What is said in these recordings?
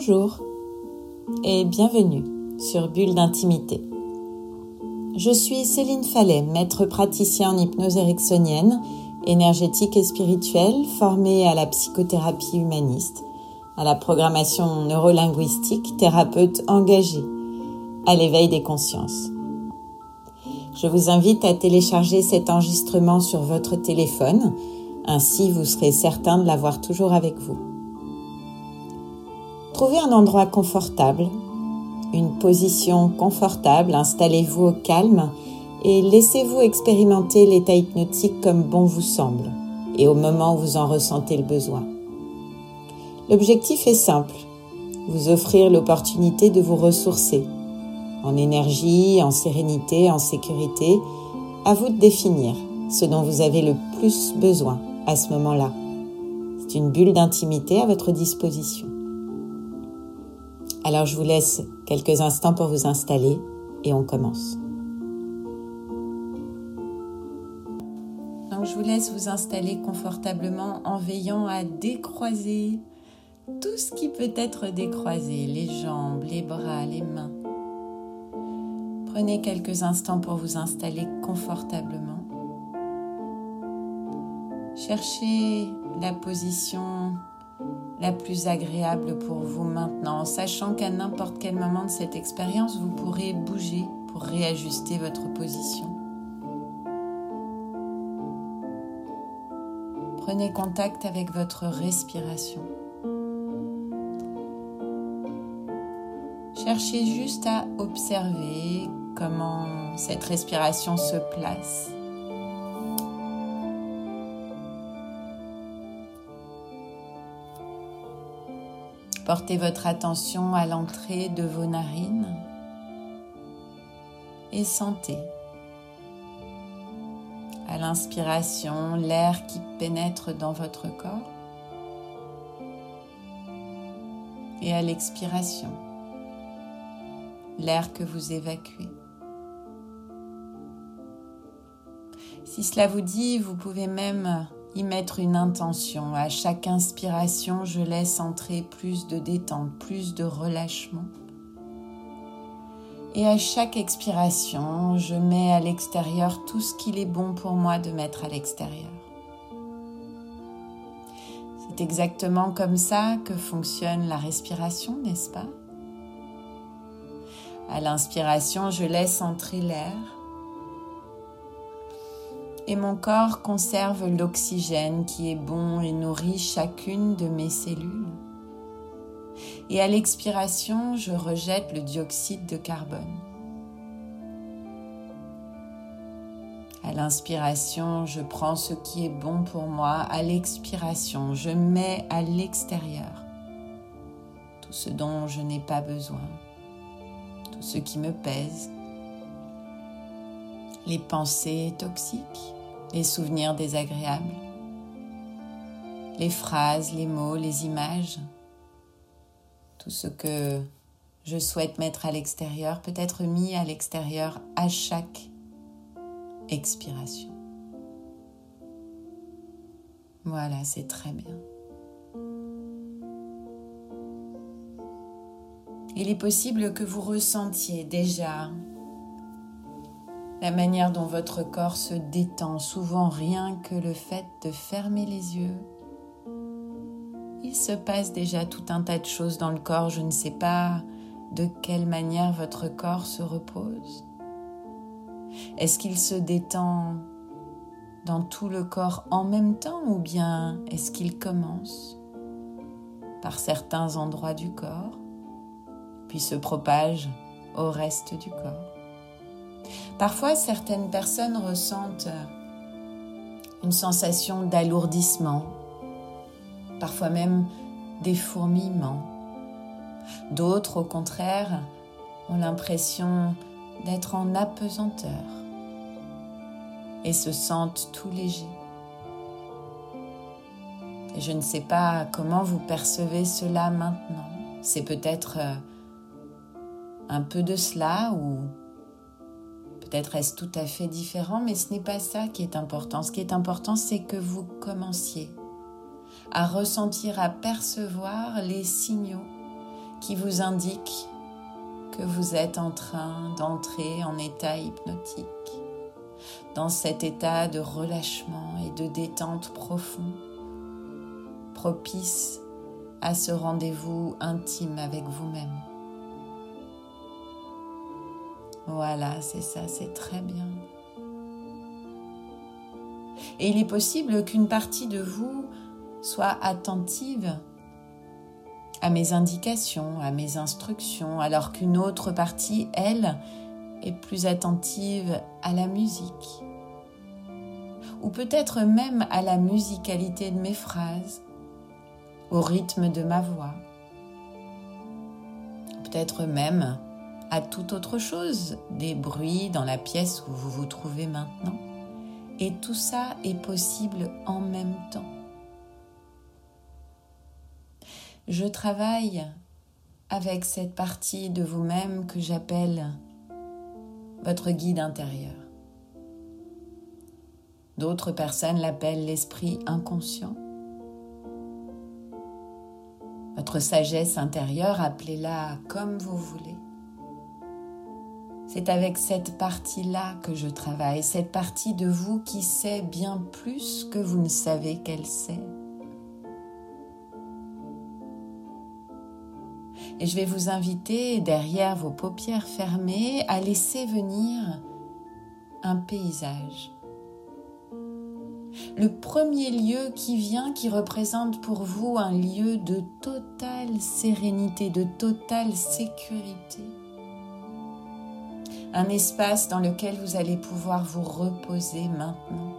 Bonjour et bienvenue sur Bulle d'intimité. Je suis Céline Fallet, maître praticien en hypnose ericksonienne, énergétique et spirituelle, formée à la psychothérapie humaniste, à la programmation neurolinguistique, thérapeute engagée, à l'éveil des consciences. Je vous invite à télécharger cet enregistrement sur votre téléphone, ainsi vous serez certain de l'avoir toujours avec vous. Trouvez un endroit confortable, une position confortable, installez-vous au calme et laissez-vous expérimenter l'état hypnotique comme bon vous semble et au moment où vous en ressentez le besoin. L'objectif est simple, vous offrir l'opportunité de vous ressourcer en énergie, en sérénité, en sécurité, à vous de définir ce dont vous avez le plus besoin à ce moment-là. C'est une bulle d'intimité à votre disposition. Alors je vous laisse quelques instants pour vous installer et on commence. Donc je vous laisse vous installer confortablement en veillant à décroiser tout ce qui peut être décroisé, les jambes, les bras, les mains. Prenez quelques instants pour vous installer confortablement. Cherchez la position la plus agréable pour vous maintenant, sachant qu'à n'importe quel moment de cette expérience, vous pourrez bouger pour réajuster votre position. Prenez contact avec votre respiration. Cherchez juste à observer comment cette respiration se place Portez votre attention à l'entrée de vos narines et sentez à l'inspiration l'air qui pénètre dans votre corps et à l'expiration l'air que vous évacuez. Si cela vous dit, vous pouvez même y mettre une intention. À chaque inspiration, je laisse entrer plus de détente, plus de relâchement. Et à chaque expiration, je mets à l'extérieur tout ce qu'il est bon pour moi de mettre à l'extérieur. C'est exactement comme ça que fonctionne la respiration, n'est-ce pas? À l'inspiration, je laisse entrer l'air et mon corps conserve l'oxygène qui est bon et nourrit chacune de mes cellules. Et à l'expiration, je rejette le dioxyde de carbone. À l'inspiration, je prends ce qui est bon pour moi. À l'expiration, je mets à l'extérieur tout ce dont je n'ai pas besoin, tout ce qui me pèse, les pensées toxiques, les souvenirs désagréables, les phrases, les mots, les images, tout ce que je souhaite mettre à l'extérieur peut être mis à l'extérieur à chaque expiration. Voilà, c'est très bien. Il est possible que vous ressentiez déjà la manière dont votre corps se détend, souvent rien que le fait de fermer les yeux. Il se passe déjà tout un tas de choses dans le corps, je ne sais pas de quelle manière votre corps se repose. Est-ce qu'il se détend dans tout le corps en même temps ou bien est-ce qu'il commence par certains endroits du corps, puis se propage au reste du corps? Parfois, certaines personnes ressentent euh, une sensation d'alourdissement, parfois même des fourmillements. D'autres, au contraire, ont l'impression d'être en apesanteur et se sentent tout légers. Et je ne sais pas comment vous percevez cela maintenant. C'est peut-être euh, un peu de cela ou Peut-être est-ce tout à fait différent, mais ce n'est pas ça qui est important. Ce qui est important, c'est que vous commenciez à ressentir, à percevoir les signaux qui vous indique que vous êtes en train d'entrer en état hypnotique, dans cet état de relâchement et de détente profond, propice à ce rendez-vous intime avec vous-même. Voilà, c'est ça, c'est très bien. Et il est possible qu'une partie de vous soit attentive à mes indications, à mes instructions, alors qu'une autre partie, elle, est plus attentive à la musique. Ou peut-être même à la musicalité de mes phrases, au rythme de ma voix. Peut-être même à toute autre chose, des bruits dans la pièce où vous vous trouvez maintenant. Et tout ça est possible en même temps. Je travaille avec cette partie de vous-même que j'appelle votre guide intérieur. D'autres personnes l'appellent l'esprit inconscient. Votre sagesse intérieure, appelez-la comme vous voulez. C'est avec cette partie-là que je travaille, cette partie de vous qui sait bien plus que vous ne savez qu'elle sait. Et je vais vous inviter, derrière vos paupières fermées, à laisser venir un paysage. Le premier lieu qui vient, qui représente pour vous un lieu de totale sérénité, de totale sécurité un espace dans lequel vous allez pouvoir vous reposer maintenant.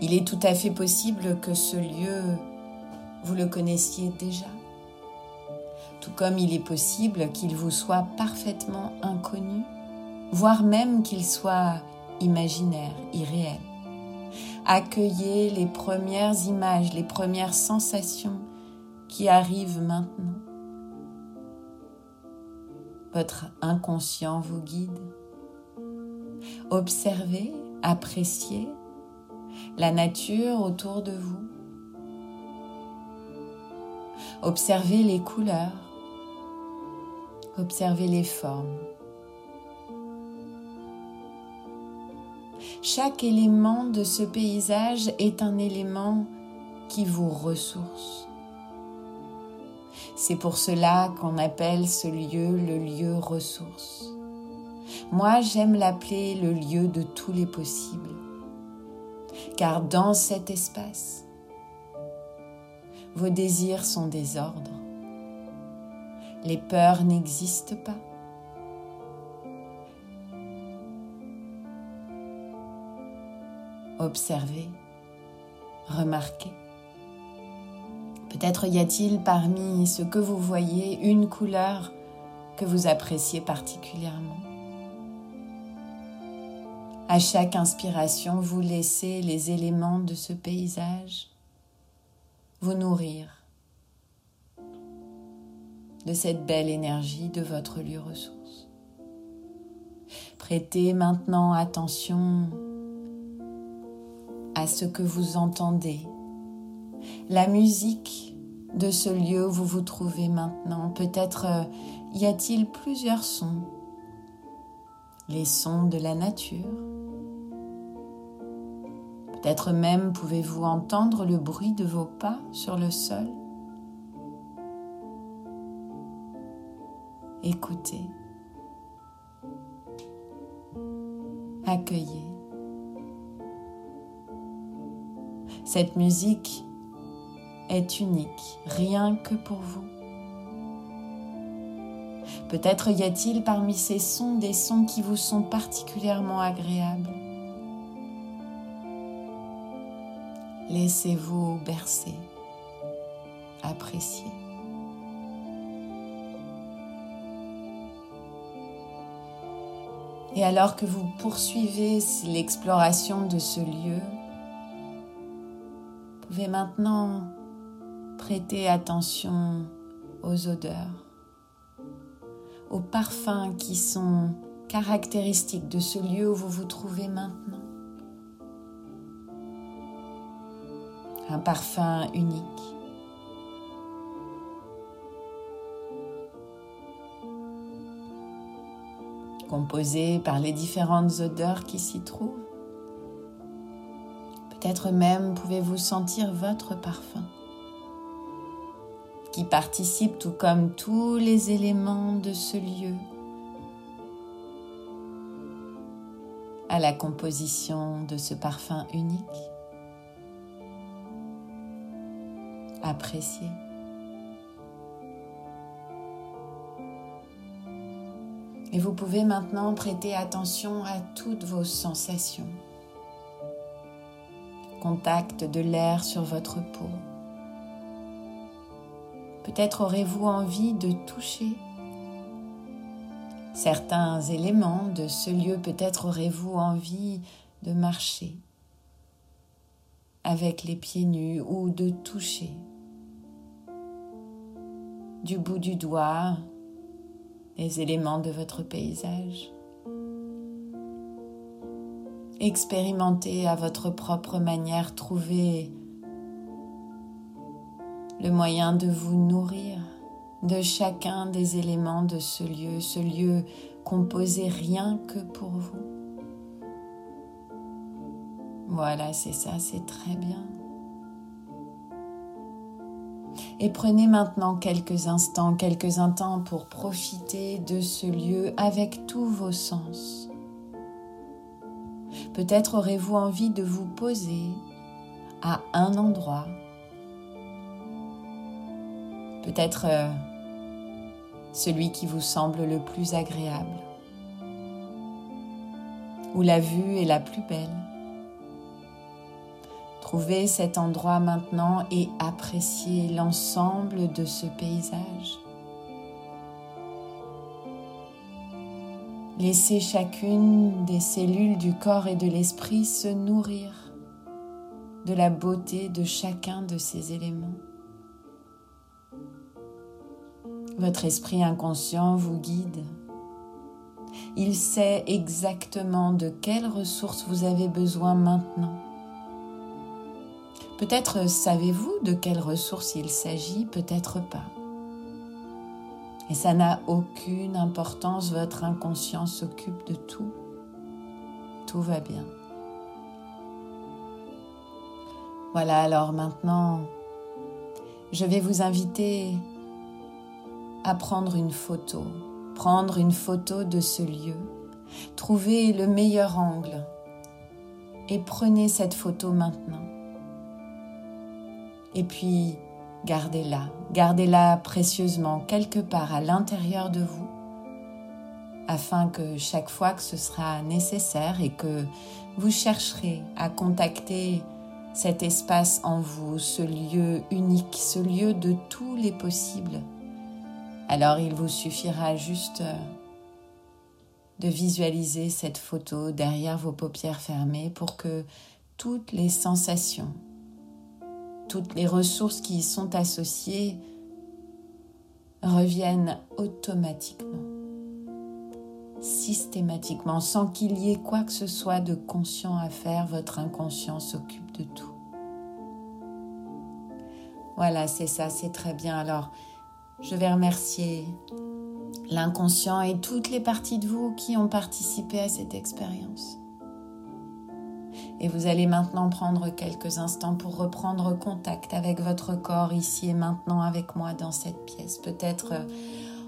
Il est tout à fait possible que ce lieu, vous le connaissiez déjà, tout comme il est possible qu'il vous soit parfaitement inconnu, voire même qu'il soit imaginaire, irréel. Accueillez les premières images, les premières sensations qui arrivent maintenant votre inconscient vous guide. Observez, appréciez la nature autour de vous. Observez les couleurs. Observez les formes. Chaque élément de ce paysage est un élément qui vous ressource. C'est pour cela qu'on appelle ce lieu le lieu ressource. Moi, j'aime l'appeler le lieu de tous les possibles. Car dans cet espace, vos désirs sont des ordres. Les peurs n'existent pas. Observez, remarquez. Peut-être y a-t-il parmi ce que vous voyez une couleur que vous appréciez particulièrement. À chaque inspiration, vous laissez les éléments de ce paysage vous nourrir de cette belle énergie de votre lieu ressource. Prêtez maintenant attention à ce que vous entendez la musique de ce lieu où vous vous trouvez maintenant. Peut-être euh, y a-t-il plusieurs sons. Les sons de la nature. Peut-être même pouvez-vous entendre le bruit de vos pas sur le sol. Écoutez. Accueillez. Cette musique est unique, rien que pour vous. Peut-être y a-t-il parmi ces sons des sons qui vous sont particulièrement agréables. Laissez-vous bercer, apprécier. Et alors que vous poursuivez l'exploration de ce lieu, vous pouvez maintenant Prêtez attention aux odeurs, aux parfums qui sont caractéristiques de ce lieu où vous vous trouvez maintenant. Un parfum unique. composé par les différentes odeurs qui s'y trouvent. Peut-être même pouvez-vous sentir votre parfum qui participe tout comme tous les éléments de ce lieu à la composition de ce parfum unique. Appréciez. Et vous pouvez maintenant prêter attention à toutes vos sensations. Contact de l'air sur votre peau. Peut-être aurez-vous envie de toucher certains éléments de ce lieu. Peut-être aurez-vous envie de marcher avec les pieds nus ou de toucher du bout du doigt les éléments de votre paysage. Expérimentez à votre propre manière, trouvez le moyen de vous nourrir de chacun des éléments de ce lieu, ce lieu composé rien que pour vous. Voilà, c'est ça, c'est très bien. Et prenez maintenant quelques instants, quelques instants pour profiter de ce lieu avec tous vos sens. Peut-être aurez-vous envie de vous poser à un endroit. Peut-être euh, celui qui vous semble le plus agréable, où la vue est la plus belle. Trouvez cet endroit maintenant et appréciez l'ensemble de ce paysage. Laissez chacune des cellules du corps et de l'esprit se nourrir de la beauté de chacun de ces éléments. Votre esprit inconscient vous guide. Il sait exactement de quelles ressources vous avez besoin maintenant. Peut-être savez-vous de quelles ressources il s'agit, peut-être pas. Et ça n'a aucune importance, votre inconscient s'occupe de tout. Tout va bien. Voilà, alors maintenant, je vais vous inviter à prendre une photo, prendre une photo de ce lieu, trouver le meilleur angle et prenez cette photo maintenant. Et puis, gardez-la, gardez-la précieusement quelque part à l'intérieur de vous, afin que chaque fois que ce sera nécessaire et que vous chercherez à contacter cet espace en vous, ce lieu unique, ce lieu de tous les possibles, alors il vous suffira juste euh, de visualiser cette photo derrière vos paupières fermées pour que toutes les sensations, toutes les ressources qui y sont associées reviennent automatiquement, systématiquement, sans qu'il y ait quoi que ce soit de conscient à faire. Votre inconscient s'occupe de tout. Voilà, c'est ça, c'est très bien. Alors, je vais remercier l'inconscient et toutes les parties de vous qui ont participé à cette expérience. Et vous allez maintenant prendre quelques instants pour reprendre contact avec votre corps ici et maintenant avec moi dans cette pièce. Peut-être euh,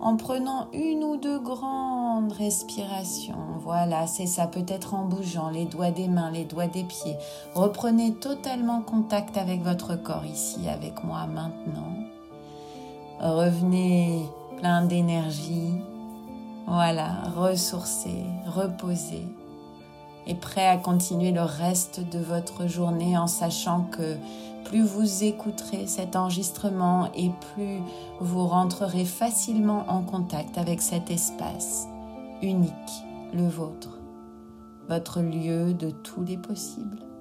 en prenant une ou deux grandes respirations. Voilà, c'est ça. Peut-être en bougeant les doigts des mains, les doigts des pieds. Reprenez totalement contact avec votre corps ici, avec moi maintenant. Revenez plein d'énergie. Voilà, ressourcé, reposé et prêt à continuer le reste de votre journée en sachant que plus vous écouterez cet enregistrement et plus vous rentrerez facilement en contact avec cet espace unique, le vôtre, votre lieu de tous les possibles.